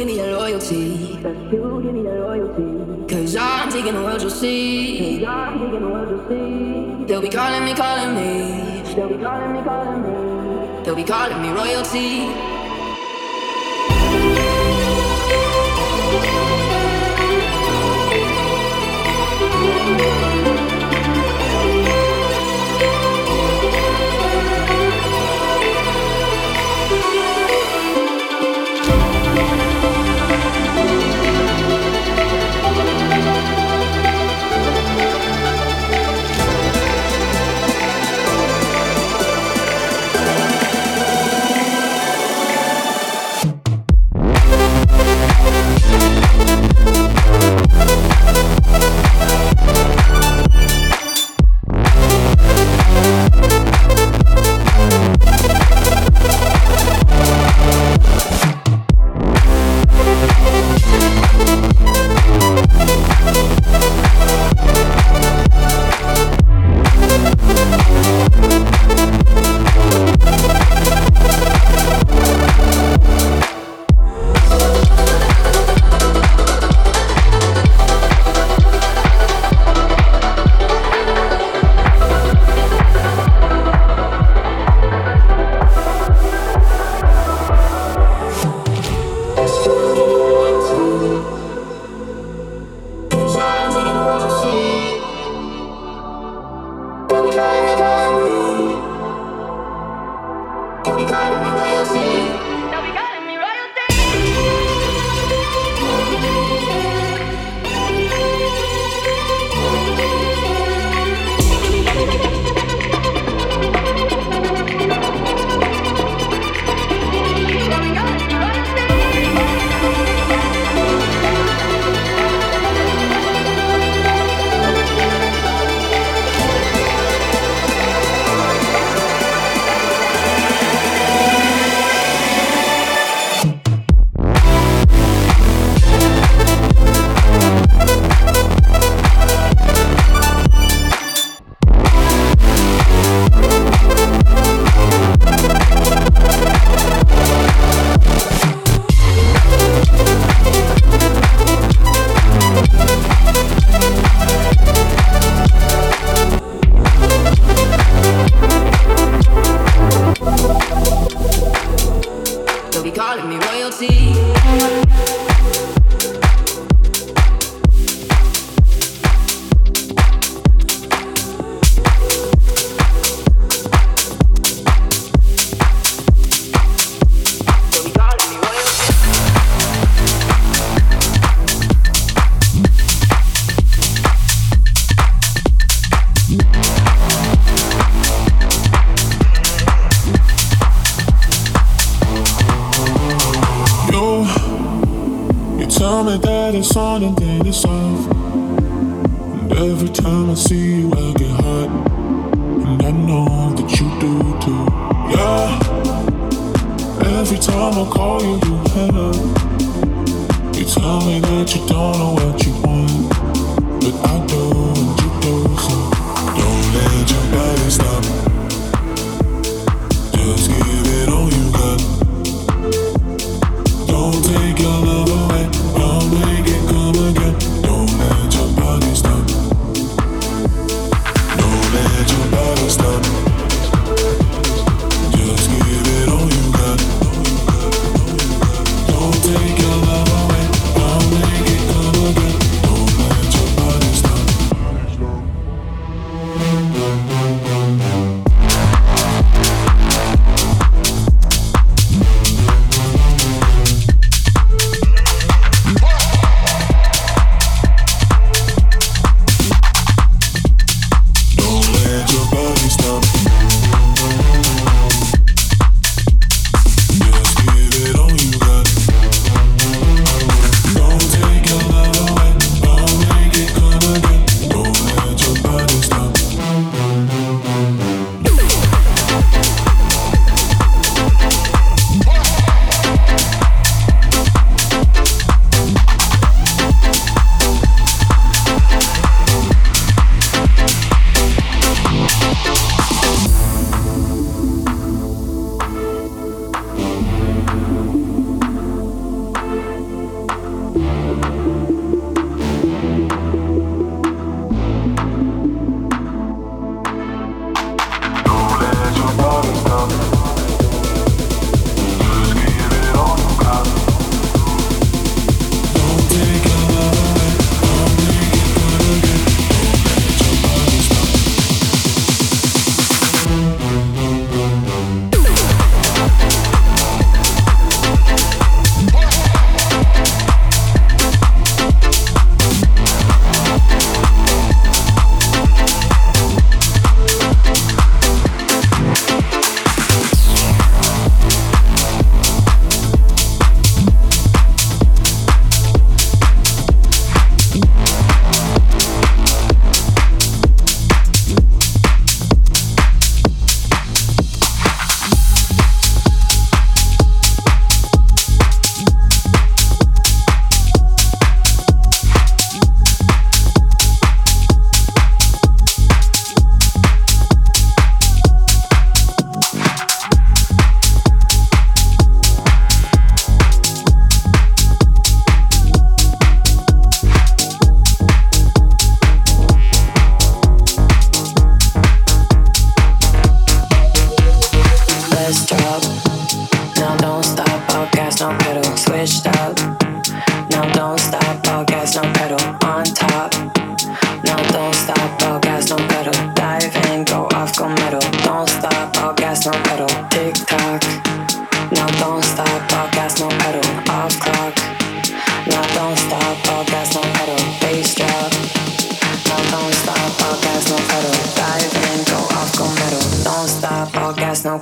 give me your loyalty. That you give me your loyalty. Cause I'm taking the world you'll see. Cause I'm taking the world you'll see. They'll be calling me, calling me. They'll be calling me, calling me. They'll be calling me royalty.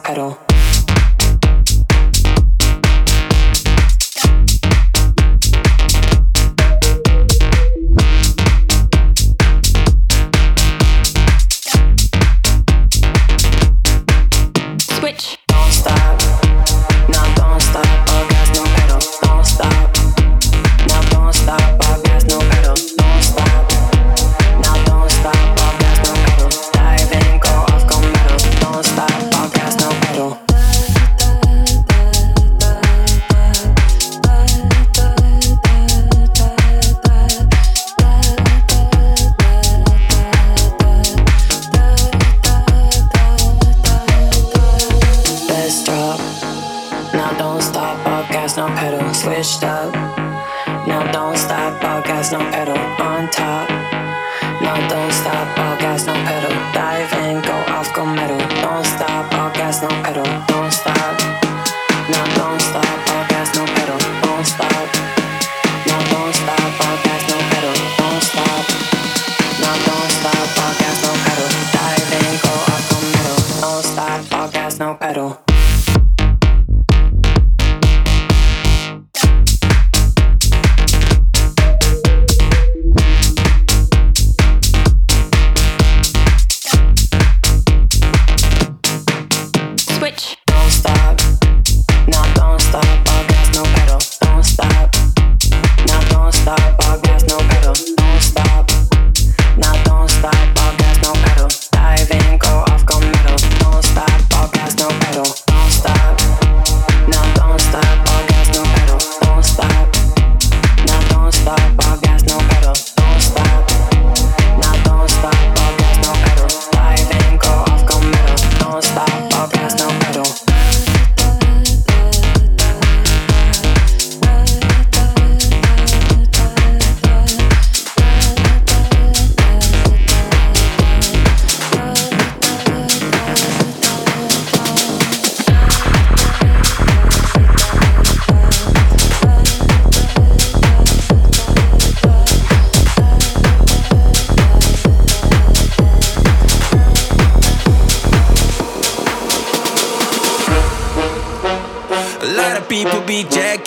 No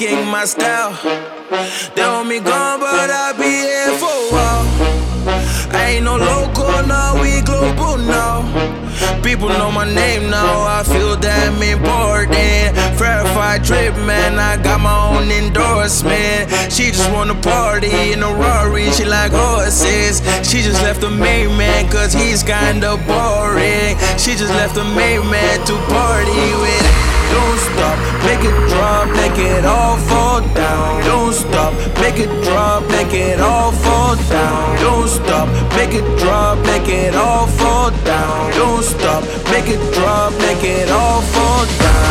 pedal. my style. They want me gone, but I'll be here for a while. I ain't no local, now we global now. People know my name now, I feel damn important. Verified trip, man, I got my own endorsement. She just wanna party in a Rari, she like horses. She just left the main man, cause he's kinda boring. She just left the main man to party with. Don't stop, make it drop, make it all fall down. Don't stop, make it drop, make it all fall down. Don't stop, make it drop, make it all fall down. Don't stop, make it drop, make it all fall down.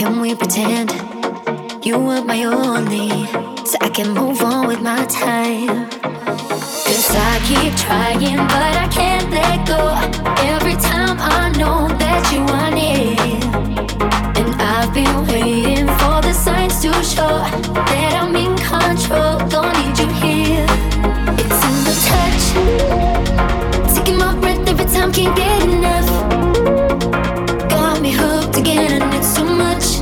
Can we pretend you were my only? So I can move on with my time. Cause I keep trying, but I can't let go. Every time I know that you want it. And I've been waiting for the signs to show that I'm in control. Don't need you here. It's in the touch. Taking my breath every time, can't get enough. Got me hooked and it's so much.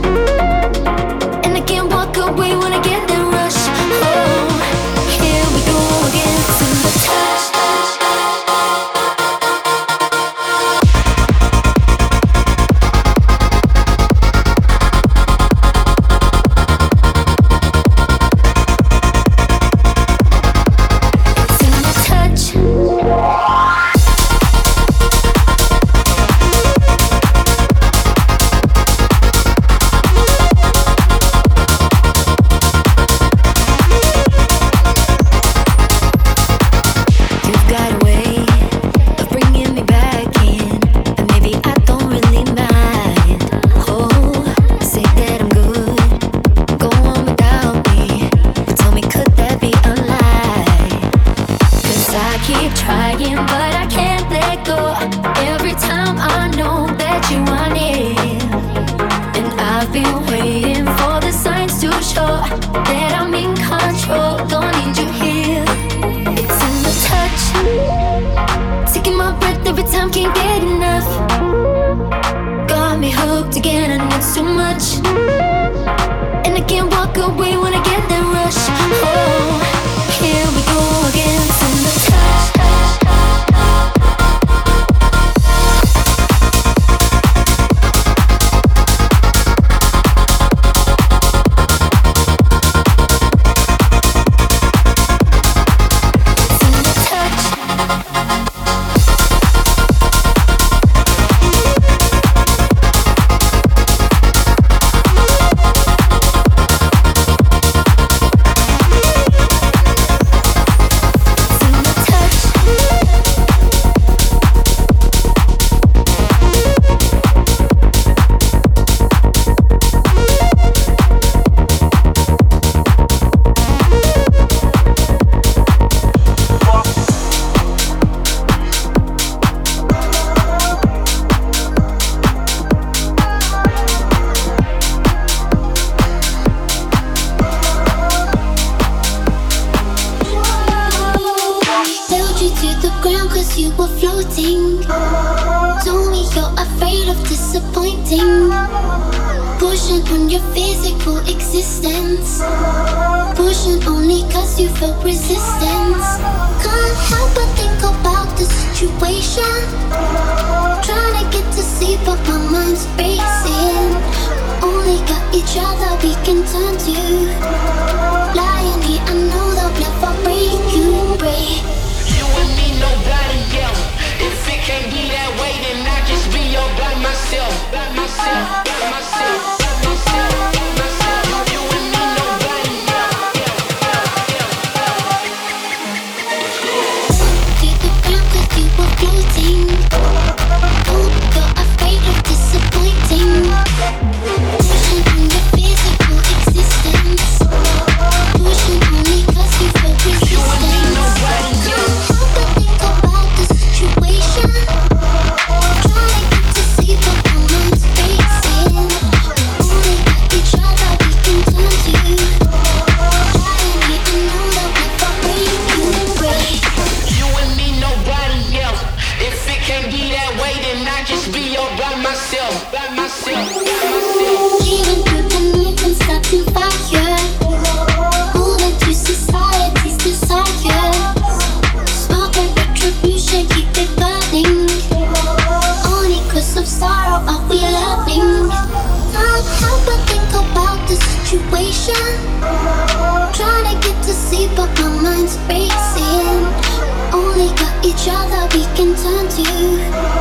you.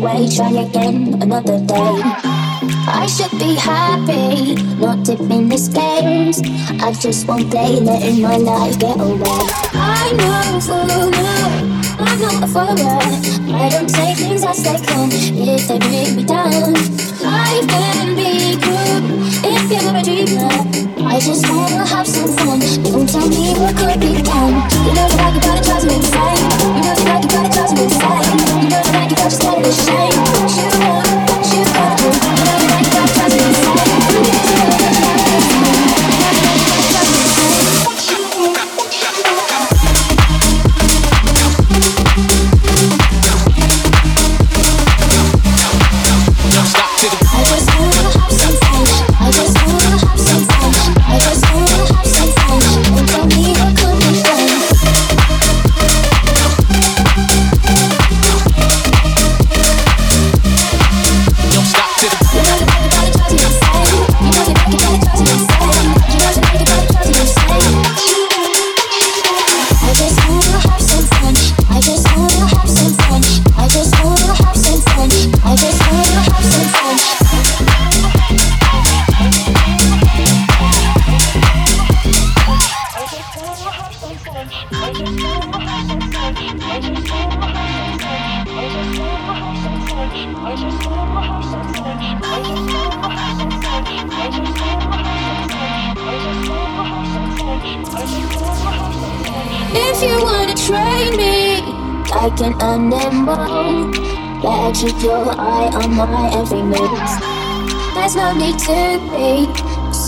Try again another day. I should be happy, not tipping the scales. I just won't play, letting my life get away. I know for now, I'm not a foreigner. I don't take things as they come if they bring me down. Life can be good if you're a dreamer. I just wanna have some fun. Don't tell me what could be done. You know that I can gotta drive me insane. You can gotta drive me. You know that I can gotta just let it shame. She's one, she's got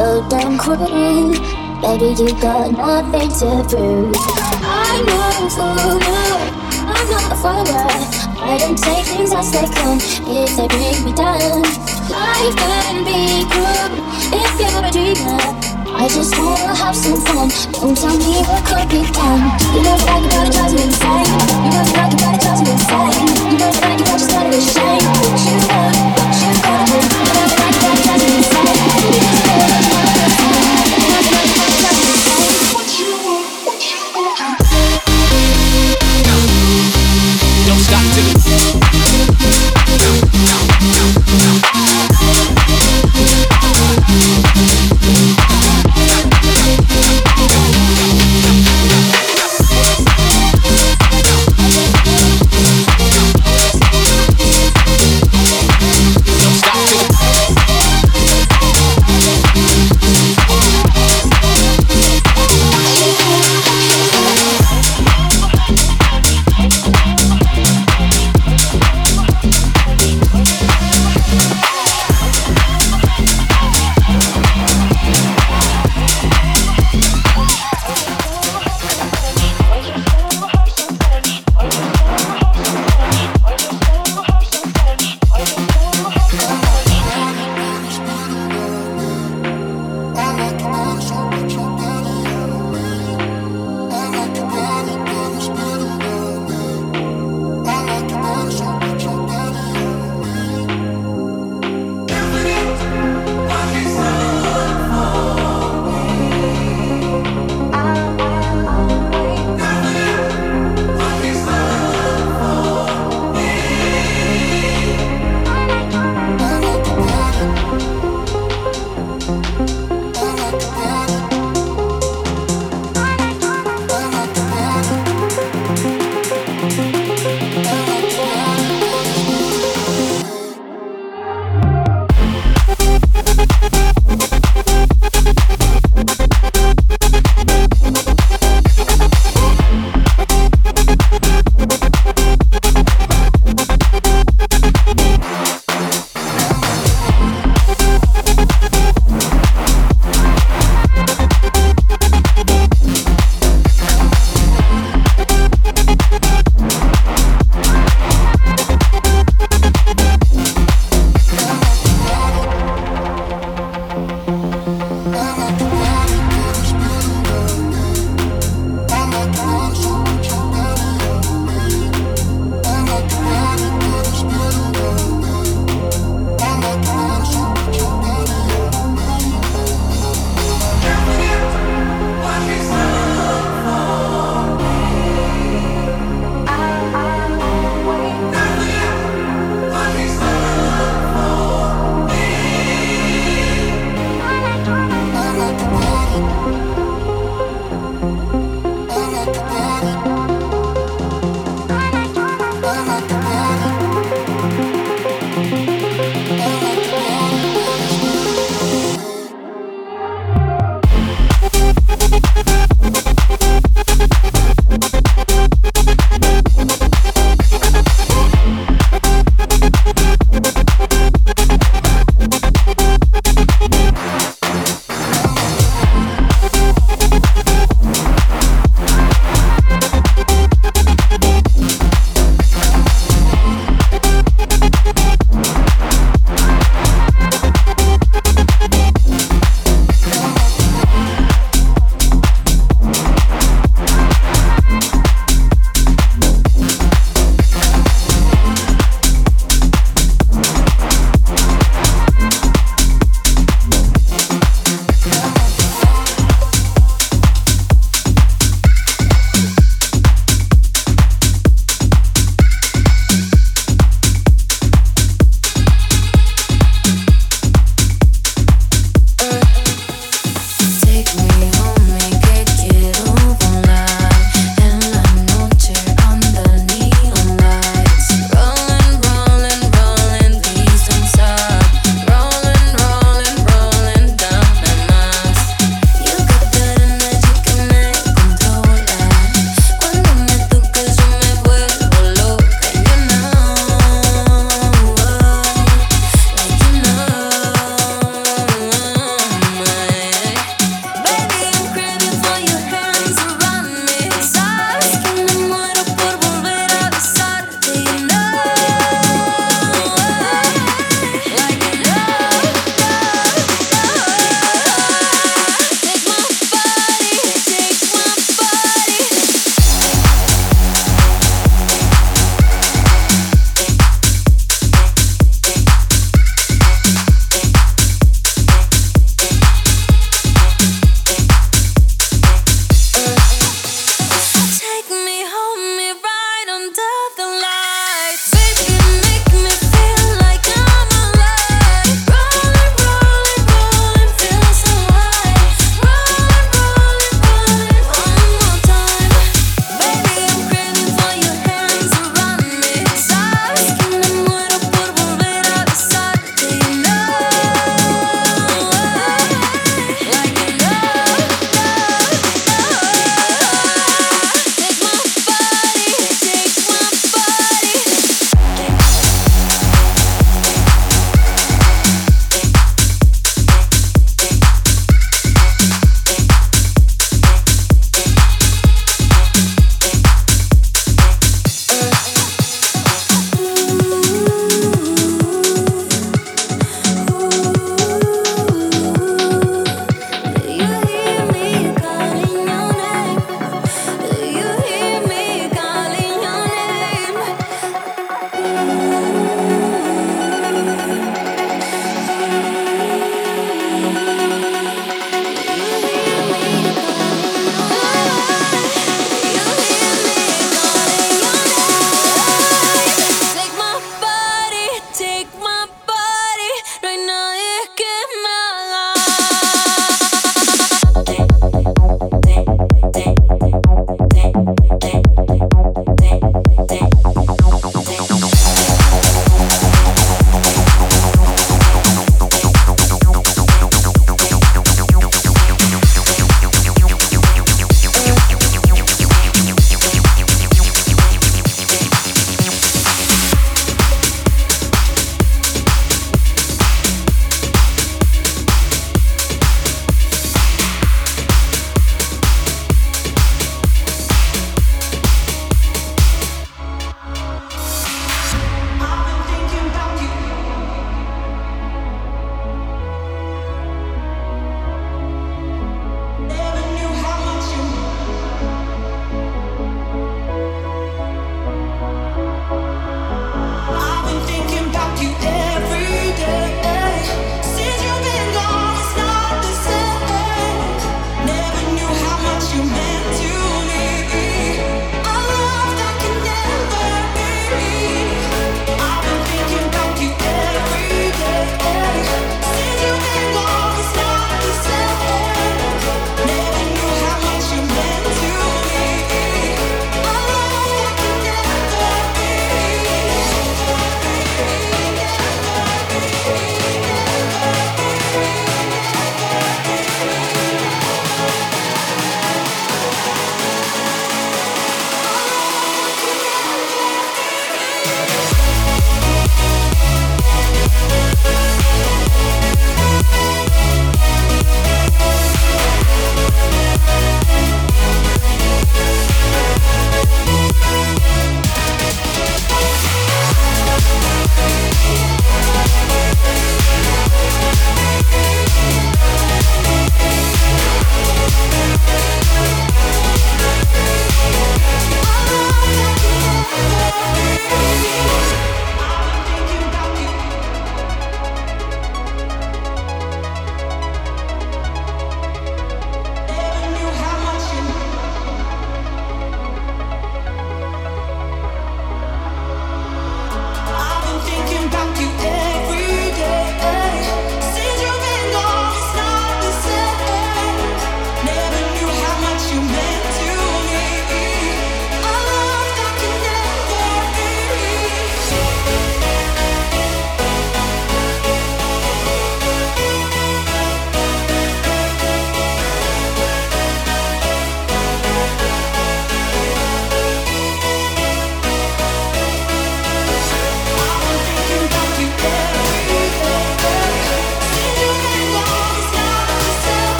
so damn cruel. Baby, you got nothing to prove. I know, oh no, I'm not a fighter. I don't take things as they come if they bring me down. Life can be cruel if you're a dreamer. I just wanna have some fun. Don't tell me what could be done. You know that you gotta drive me insane. You know that you gotta drive me insane. You know that you just gotta be shame. What you want, what you do. You know that you gotta drive me insane.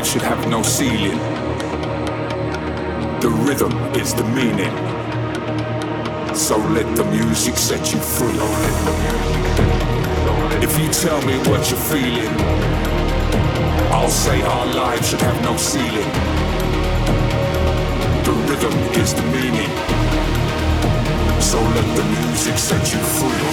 Lives should have no ceiling. The rhythm is the meaning. So let the music set you free. If you tell me what you're feeling, I'll say our lives should have no ceiling. The rhythm is the meaning. So let the music set you free.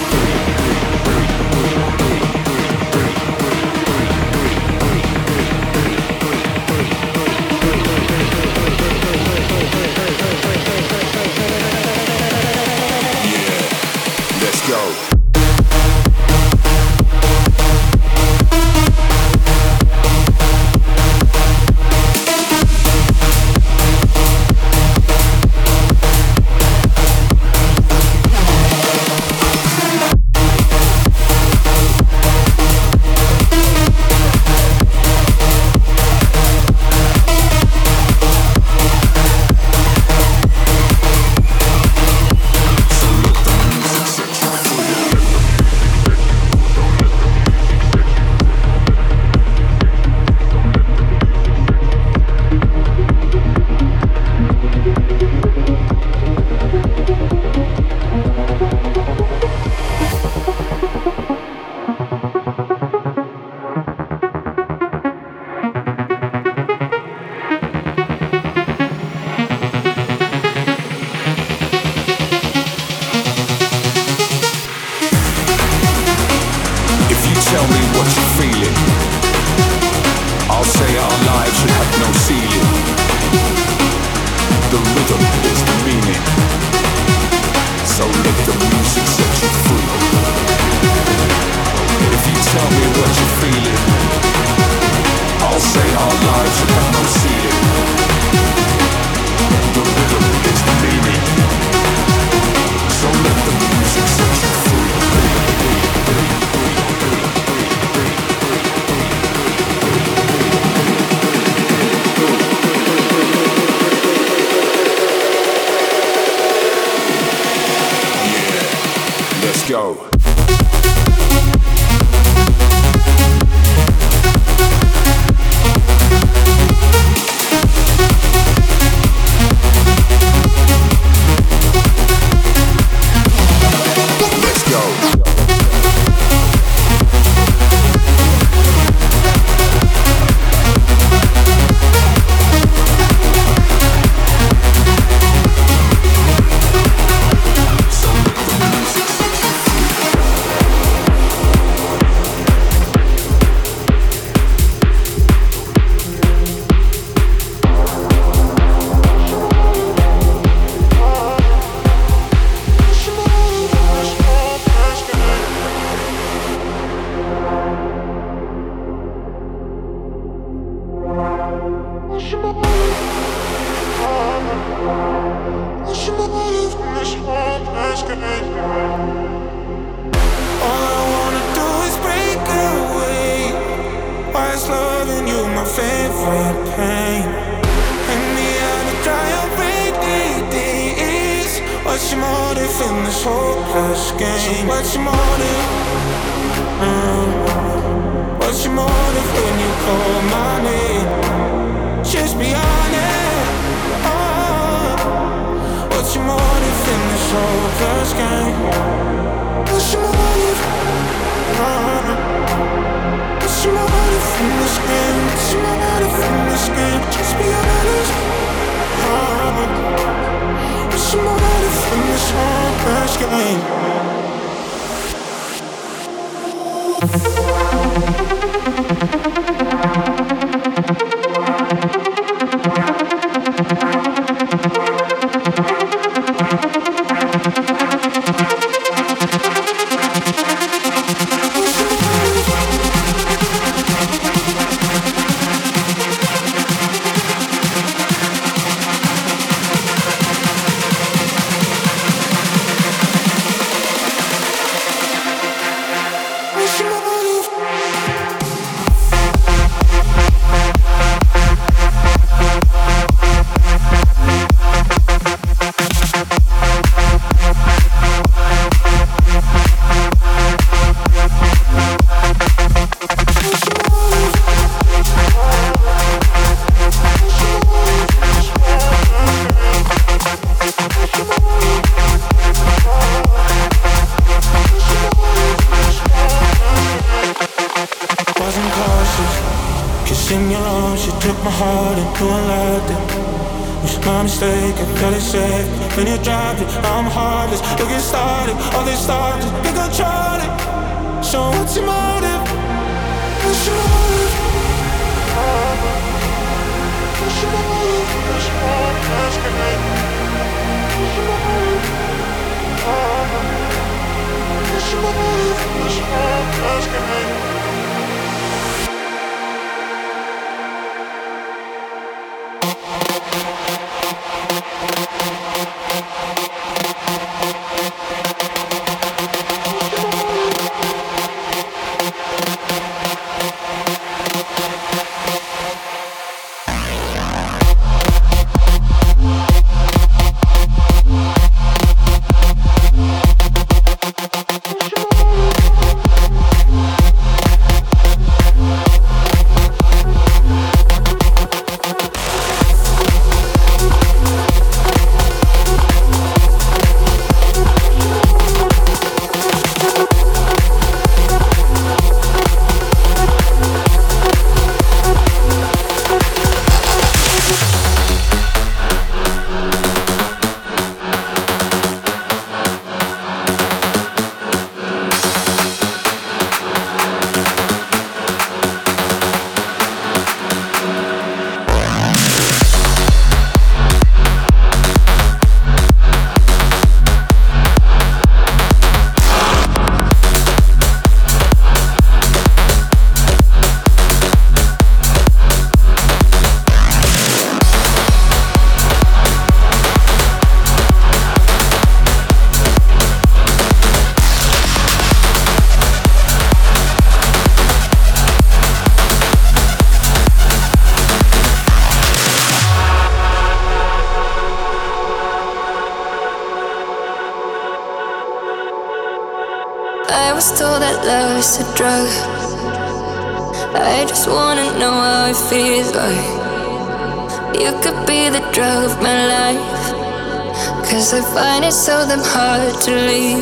To leave